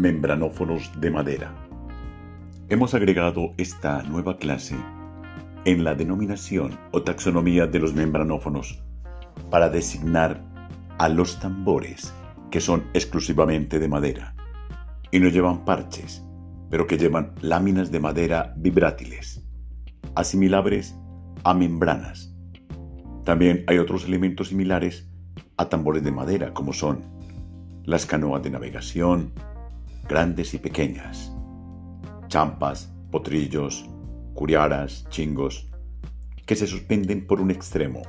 membranófonos de madera. Hemos agregado esta nueva clase en la denominación o taxonomía de los membranófonos para designar a los tambores que son exclusivamente de madera y no llevan parches, pero que llevan láminas de madera vibrátiles, asimilables a membranas. También hay otros elementos similares a tambores de madera, como son las canoas de navegación, grandes y pequeñas, champas, potrillos, curiaras, chingos, que se suspenden por un extremo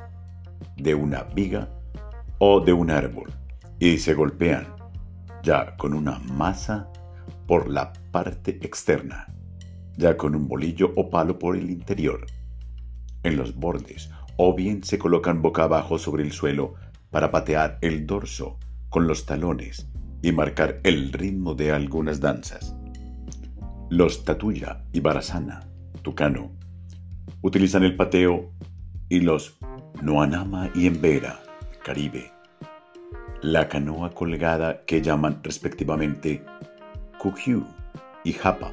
de una viga o de un árbol y se golpean ya con una masa por la parte externa, ya con un bolillo o palo por el interior, en los bordes, o bien se colocan boca abajo sobre el suelo para patear el dorso con los talones y marcar el ritmo de algunas danzas. Los tatuya y barasana, tucano, utilizan el pateo y los noanama y embera, caribe, la canoa colgada que llaman respectivamente kukyu y japa.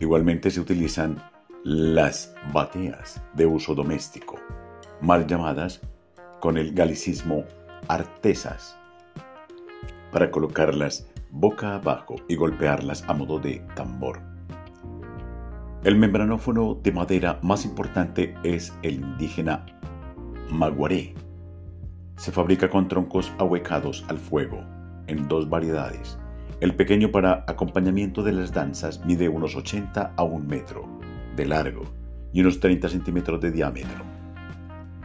Igualmente se utilizan las bateas de uso doméstico, mal llamadas con el galicismo artesas, para colocarlas boca abajo y golpearlas a modo de tambor. El membranófono de madera más importante es el indígena maguaré. Se fabrica con troncos ahuecados al fuego, en dos variedades. El pequeño para acompañamiento de las danzas mide unos 80 a 1 metro de largo y unos 30 centímetros de diámetro.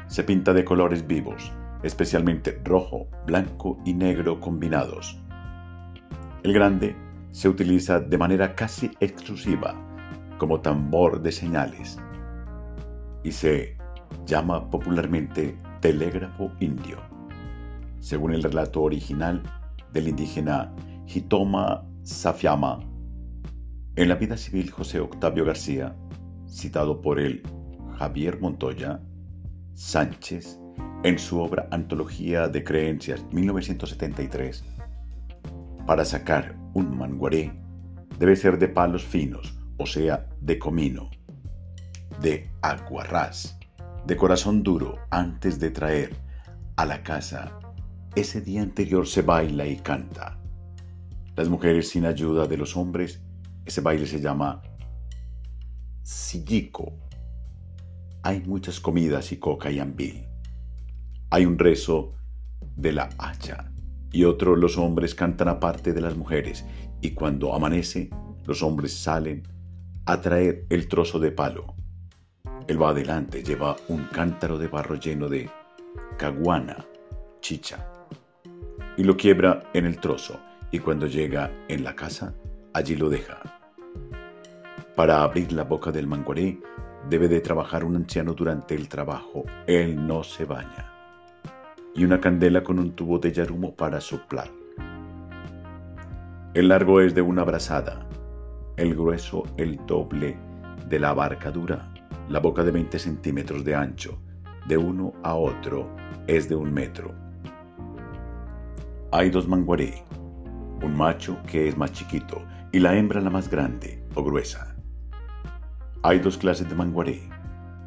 Se pinta de colores vivos, especialmente rojo, blanco y negro combinados. El grande se utiliza de manera casi exclusiva como tambor de señales y se llama popularmente telégrafo indio, según el relato original del indígena Hitoma Safiama. En la vida civil José Octavio García, citado por él Javier Montoya, Sánchez en su obra Antología de Creencias 1973, para sacar un manguaré debe ser de palos finos, o sea, de comino, de aguarrás, de corazón duro antes de traer a la casa. Ese día anterior se baila y canta. Las mujeres sin ayuda de los hombres, ese baile se llama sillico. Hay muchas comidas y coca y ambil. Hay un rezo de la hacha y otro los hombres cantan aparte de las mujeres y cuando amanece los hombres salen a traer el trozo de palo. Él va adelante, lleva un cántaro de barro lleno de caguana, chicha, y lo quiebra en el trozo y cuando llega en la casa, allí lo deja. Para abrir la boca del manguaré debe de trabajar un anciano durante el trabajo, él no se baña y una candela con un tubo de yarumo para soplar. El largo es de una brazada, el grueso el doble de la abarcadura, la boca de 20 centímetros de ancho, de uno a otro es de un metro. Hay dos manguaré, un macho que es más chiquito y la hembra la más grande o gruesa. Hay dos clases de manguaré,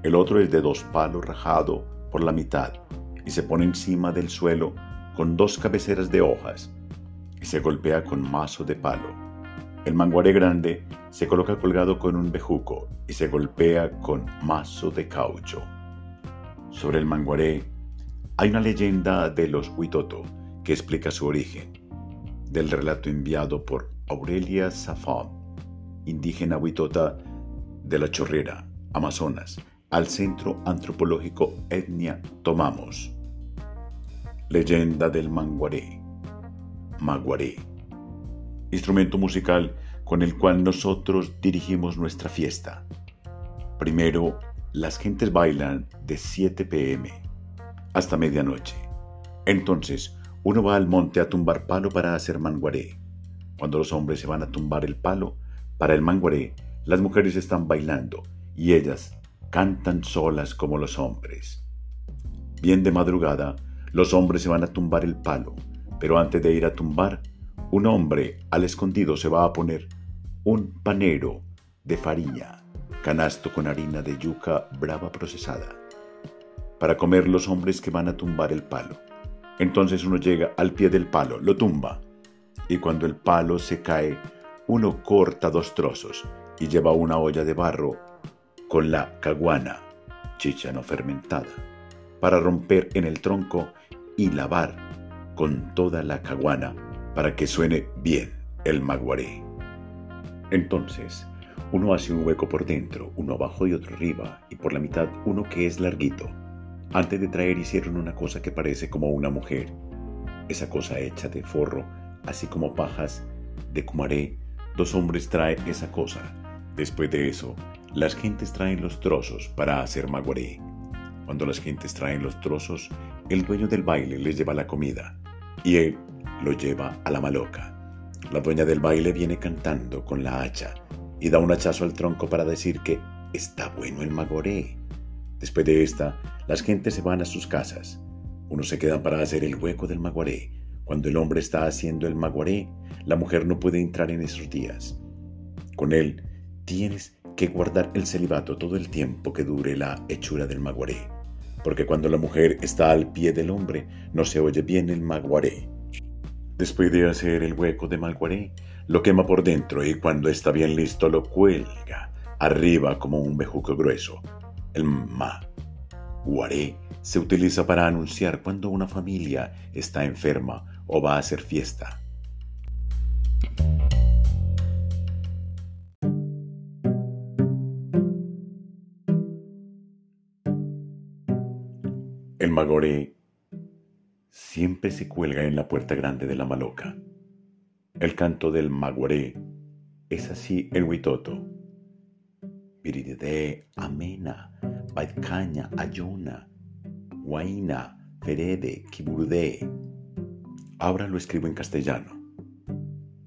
el otro es de dos palos rajado por la mitad y se pone encima del suelo con dos cabeceras de hojas y se golpea con mazo de palo. El manguaré grande se coloca colgado con un bejuco y se golpea con mazo de caucho. Sobre el manguaré hay una leyenda de los Huitoto que explica su origen, del relato enviado por Aurelia Safam, indígena Huitota de la Chorrera, Amazonas, al Centro Antropológico Etnia Tomamos. Leyenda del Manguaré. Maguaré. Instrumento musical con el cual nosotros dirigimos nuestra fiesta. Primero, las gentes bailan de 7 pm hasta medianoche. Entonces, uno va al monte a tumbar palo para hacer manguaré. Cuando los hombres se van a tumbar el palo para el manguaré, las mujeres están bailando y ellas cantan solas como los hombres. Bien de madrugada, los hombres se van a tumbar el palo, pero antes de ir a tumbar, un hombre al escondido se va a poner un panero de farina, canasto con harina de yuca brava procesada, para comer los hombres que van a tumbar el palo. Entonces uno llega al pie del palo, lo tumba, y cuando el palo se cae, uno corta dos trozos y lleva una olla de barro con la caguana, chicha no fermentada, para romper en el tronco y lavar con toda la caguana para que suene bien el maguaré. Entonces, uno hace un hueco por dentro, uno abajo y otro arriba, y por la mitad uno que es larguito. Antes de traer hicieron una cosa que parece como una mujer. Esa cosa hecha de forro, así como pajas de cumaré, dos hombres traen esa cosa. Después de eso, las gentes traen los trozos para hacer maguaré. Cuando las gentes traen los trozos, el dueño del baile les lleva la comida y él lo lleva a la maloca. La dueña del baile viene cantando con la hacha y da un hachazo al tronco para decir que está bueno el magoré. Después de esta, las gentes se van a sus casas. Unos se quedan para hacer el hueco del maguaré. Cuando el hombre está haciendo el maguaré, la mujer no puede entrar en esos días. Con él tienes que guardar el celibato todo el tiempo que dure la hechura del maguaré, porque cuando la mujer está al pie del hombre no se oye bien el maguaré. Después de hacer el hueco de maguaré, lo quema por dentro y cuando está bien listo lo cuelga arriba como un bejuco grueso. El maguaré se utiliza para anunciar cuando una familia está enferma o va a hacer fiesta. El magoré siempre se cuelga en la puerta grande de la maloca. El canto del maguaré es así el huitoto. Viridide, amena, baitcaña, ayuna, guaina, ferede, kiburudé. Ahora lo escribo en castellano.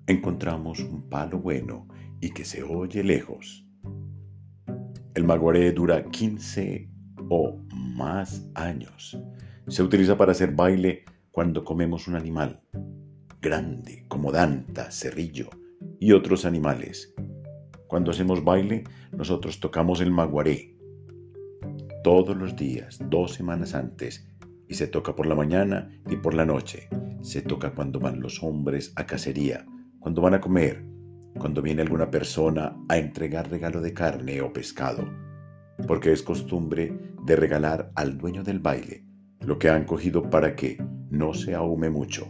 Encontramos un palo bueno y que se oye lejos. El maguaré dura 15 o más años. Se utiliza para hacer baile cuando comemos un animal grande como danta, cerrillo y otros animales. Cuando hacemos baile, nosotros tocamos el maguaré todos los días, dos semanas antes, y se toca por la mañana y por la noche. Se toca cuando van los hombres a cacería, cuando van a comer, cuando viene alguna persona a entregar regalo de carne o pescado porque es costumbre de regalar al dueño del baile lo que han cogido para que no se ahume mucho.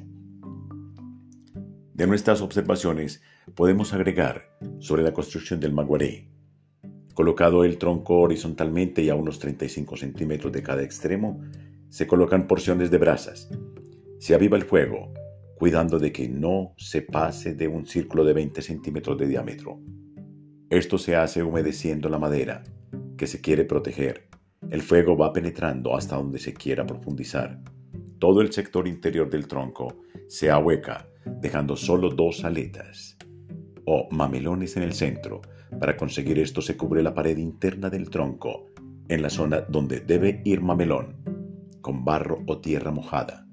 De nuestras observaciones podemos agregar sobre la construcción del maguaré. Colocado el tronco horizontalmente y a unos 35 centímetros de cada extremo, se colocan porciones de brasas. Se aviva el fuego, cuidando de que no se pase de un círculo de 20 centímetros de diámetro. Esto se hace humedeciendo la madera que se quiere proteger. El fuego va penetrando hasta donde se quiera profundizar. Todo el sector interior del tronco se ahueca, dejando solo dos aletas o mamelones en el centro. Para conseguir esto se cubre la pared interna del tronco, en la zona donde debe ir mamelón, con barro o tierra mojada.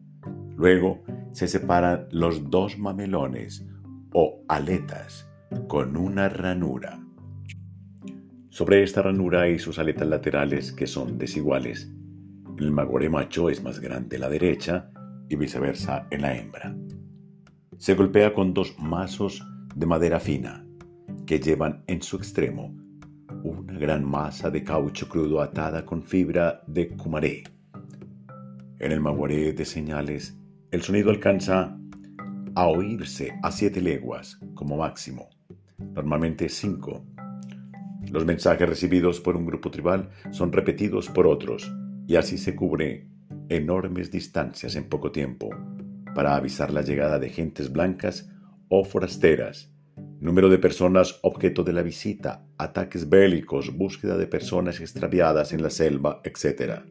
Luego se separan los dos mamelones o aletas con una ranura. Sobre esta ranura hay sus aletas laterales que son desiguales. El magore macho es más grande en la derecha y viceversa en la hembra. Se golpea con dos mazos de madera fina que llevan en su extremo una gran masa de caucho crudo atada con fibra de cumaré. En el maguaré de señales, el sonido alcanza a oírse a siete leguas como máximo, normalmente cinco los mensajes recibidos por un grupo tribal son repetidos por otros y así se cubre enormes distancias en poco tiempo para avisar la llegada de gentes blancas o forasteras, número de personas objeto de la visita, ataques bélicos, búsqueda de personas extraviadas en la selva, etc.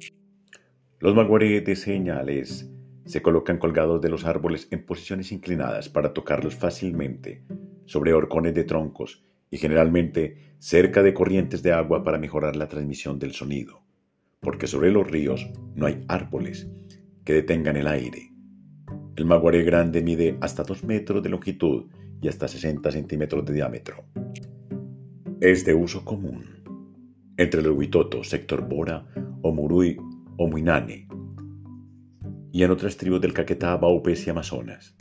Los maguaré de señales se colocan colgados de los árboles en posiciones inclinadas para tocarlos fácilmente sobre horcones de troncos y generalmente cerca de corrientes de agua para mejorar la transmisión del sonido, porque sobre los ríos no hay árboles que detengan el aire. El maguaré grande mide hasta 2 metros de longitud y hasta 60 centímetros de diámetro. Es de uso común entre el Huitoto, sector Bora, Omurui o Muinani y en otras tribus del Caquetá, Baupés y Amazonas.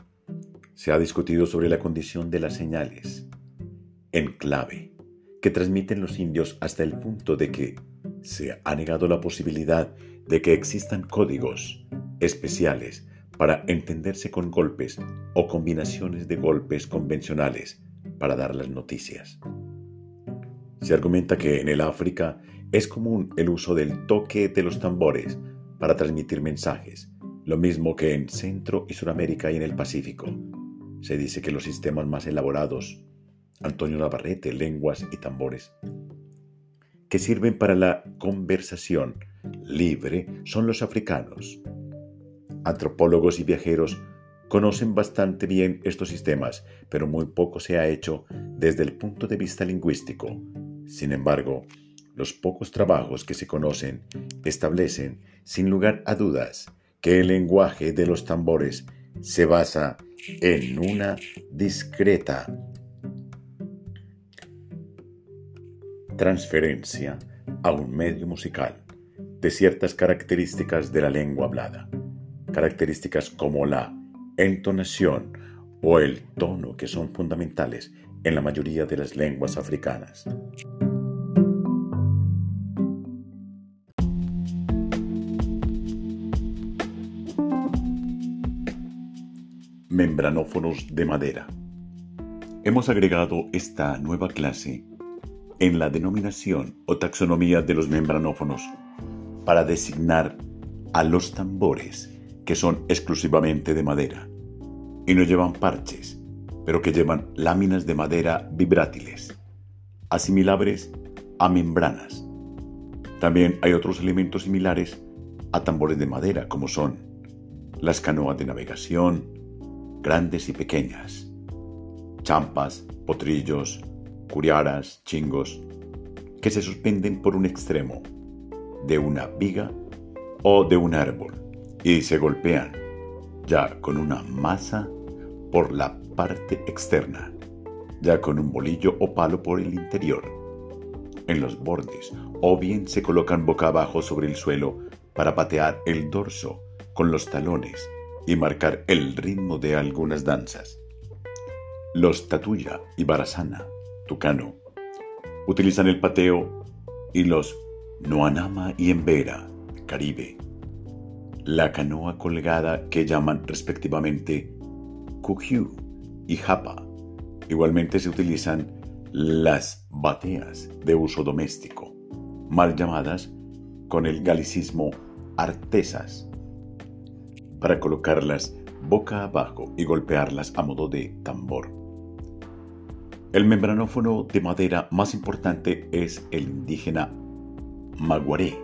Se ha discutido sobre la condición de las señales en clave que transmiten los indios hasta el punto de que se ha negado la posibilidad de que existan códigos especiales para entenderse con golpes o combinaciones de golpes convencionales para dar las noticias. Se argumenta que en el África es común el uso del toque de los tambores para transmitir mensajes, lo mismo que en Centro y Sudamérica y en el Pacífico. Se dice que los sistemas más elaborados, Antonio Navarrete, lenguas y tambores, que sirven para la conversación libre son los africanos. Antropólogos y viajeros conocen bastante bien estos sistemas, pero muy poco se ha hecho desde el punto de vista lingüístico. Sin embargo, los pocos trabajos que se conocen establecen, sin lugar a dudas, que el lenguaje de los tambores se basa en una discreta transferencia a un medio musical de ciertas características de la lengua hablada, características como la entonación o el tono que son fundamentales en la mayoría de las lenguas africanas. membranófonos de madera. Hemos agregado esta nueva clase en la denominación o taxonomía de los membranófonos para designar a los tambores que son exclusivamente de madera y no llevan parches, pero que llevan láminas de madera vibrátiles, asimilables a membranas. También hay otros elementos similares a tambores de madera, como son las canoas de navegación, grandes y pequeñas, champas, potrillos, curiaras, chingos, que se suspenden por un extremo de una viga o de un árbol y se golpean ya con una masa por la parte externa, ya con un bolillo o palo por el interior, en los bordes, o bien se colocan boca abajo sobre el suelo para patear el dorso con los talones y marcar el ritmo de algunas danzas. Los Tatuya y Barasana, Utilizan el pateo y los Noanama y Embera, Caribe, la canoa colgada que llaman respectivamente Kukyu y Japa. Igualmente se utilizan las bateas de uso doméstico, mal llamadas con el galicismo artesas para colocarlas boca abajo y golpearlas a modo de tambor. El membranófono de madera más importante es el indígena maguaré.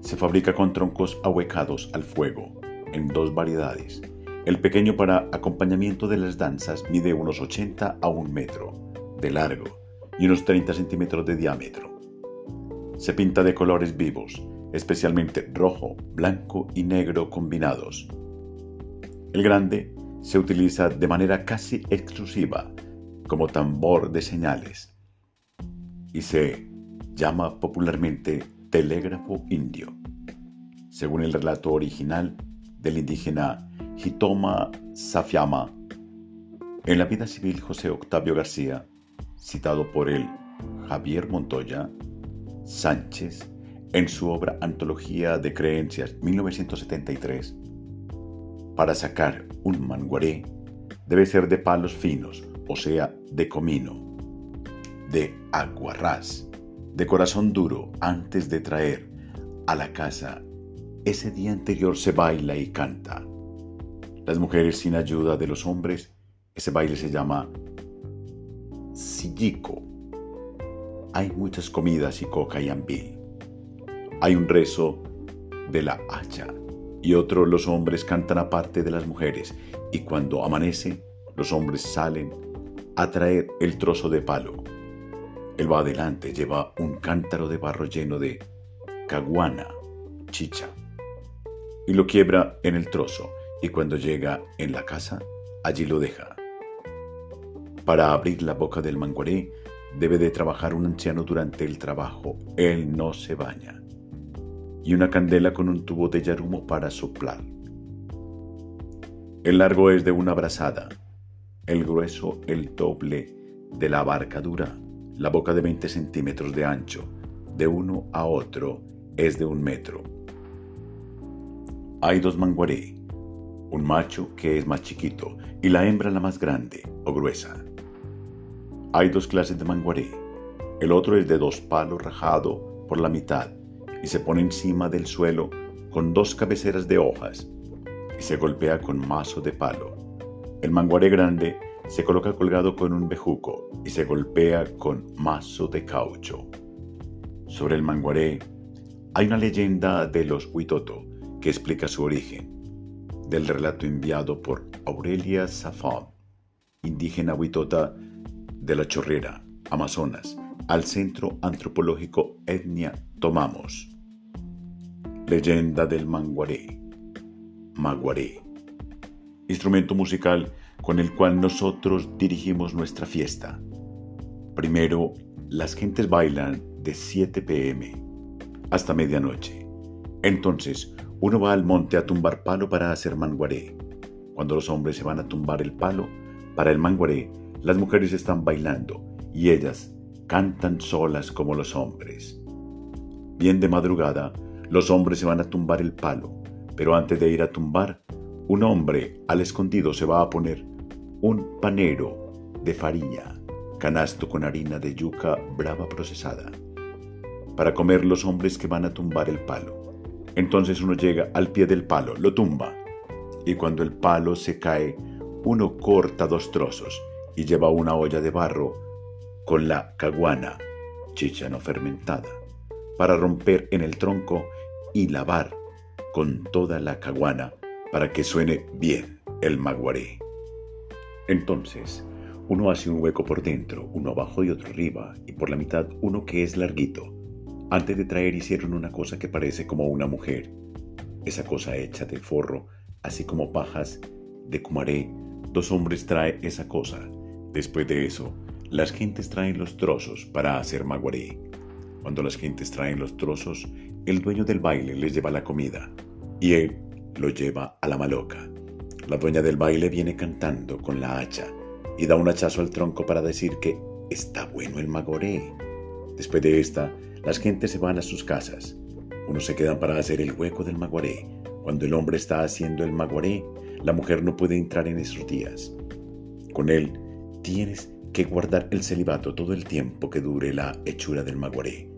Se fabrica con troncos ahuecados al fuego, en dos variedades. El pequeño para acompañamiento de las danzas mide unos 80 a 1 metro de largo y unos 30 centímetros de diámetro. Se pinta de colores vivos, especialmente rojo, blanco y negro combinados. El grande se utiliza de manera casi exclusiva como tambor de señales y se llama popularmente telégrafo indio, según el relato original del indígena Hitoma Safiama. En la vida civil José Octavio García, citado por él Javier Montoya, Sánchez en su obra Antología de Creencias 1973, para sacar un manguaré debe ser de palos finos, o sea, de comino, de aguarrás, de corazón duro antes de traer a la casa. Ese día anterior se baila y canta. Las mujeres sin ayuda de los hombres, ese baile se llama sillico. Hay muchas comidas y coca y ambil. Hay un rezo de la hacha y otro los hombres cantan aparte de las mujeres y cuando amanece los hombres salen a traer el trozo de palo. Él va adelante, lleva un cántaro de barro lleno de caguana, chicha, y lo quiebra en el trozo y cuando llega en la casa, allí lo deja. Para abrir la boca del manguaré debe de trabajar un anciano durante el trabajo. Él no se baña. Y una candela con un tubo de yarumo para soplar. El largo es de una brazada, el grueso el doble de la abarcadura, la boca de 20 centímetros de ancho, de uno a otro es de un metro. Hay dos manguaré, un macho que es más chiquito y la hembra la más grande o gruesa. Hay dos clases de manguaré. El otro es de dos palos rajado por la mitad y se pone encima del suelo con dos cabeceras de hojas y se golpea con mazo de palo. El manguaré grande se coloca colgado con un bejuco y se golpea con mazo de caucho. Sobre el manguaré hay una leyenda de los Huitoto que explica su origen, del relato enviado por Aurelia Safon, indígena Huitota de la Chorrera, Amazonas, al Centro Antropológico Etnia Tomamos. Leyenda del Manguaré. Maguaré. Instrumento musical con el cual nosotros dirigimos nuestra fiesta. Primero, las gentes bailan de 7 pm hasta medianoche. Entonces, uno va al monte a tumbar palo para hacer manguaré. Cuando los hombres se van a tumbar el palo, para el manguaré, las mujeres están bailando y ellas cantan solas como los hombres. Bien de madrugada, los hombres se van a tumbar el palo, pero antes de ir a tumbar, un hombre al escondido se va a poner un panero de farina, canasto con harina de yuca brava procesada, para comer los hombres que van a tumbar el palo. Entonces uno llega al pie del palo, lo tumba, y cuando el palo se cae, uno corta dos trozos y lleva una olla de barro con la caguana, chicha no fermentada, para romper en el tronco y lavar con toda la caguana para que suene bien el maguaré. Entonces, uno hace un hueco por dentro, uno abajo y otro arriba, y por la mitad uno que es larguito. Antes de traer hicieron una cosa que parece como una mujer. Esa cosa hecha de forro, así como pajas de cumaré, dos hombres traen esa cosa Después de eso, las gentes traen los trozos para hacer maguaré. Cuando las gentes traen los trozos, el dueño del baile les lleva la comida y él lo lleva a la maloca. La dueña del baile viene cantando con la hacha y da un hachazo al tronco para decir que está bueno el magoré. Después de esta, las gentes se van a sus casas. Unos se quedan para hacer el hueco del maguaré. Cuando el hombre está haciendo el maguaré, la mujer no puede entrar en esos días. Con él tienes que guardar el celibato todo el tiempo que dure la hechura del maguaré,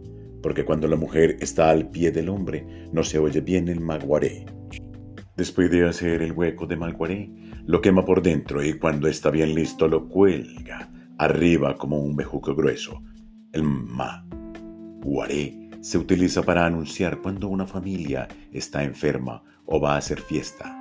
porque cuando la mujer está al pie del hombre no se oye bien el maguaré. Después de hacer el hueco de maguaré, lo quema por dentro y cuando está bien listo lo cuelga arriba como un bejuco grueso. El maguaré se utiliza para anunciar cuando una familia está enferma o va a hacer fiesta.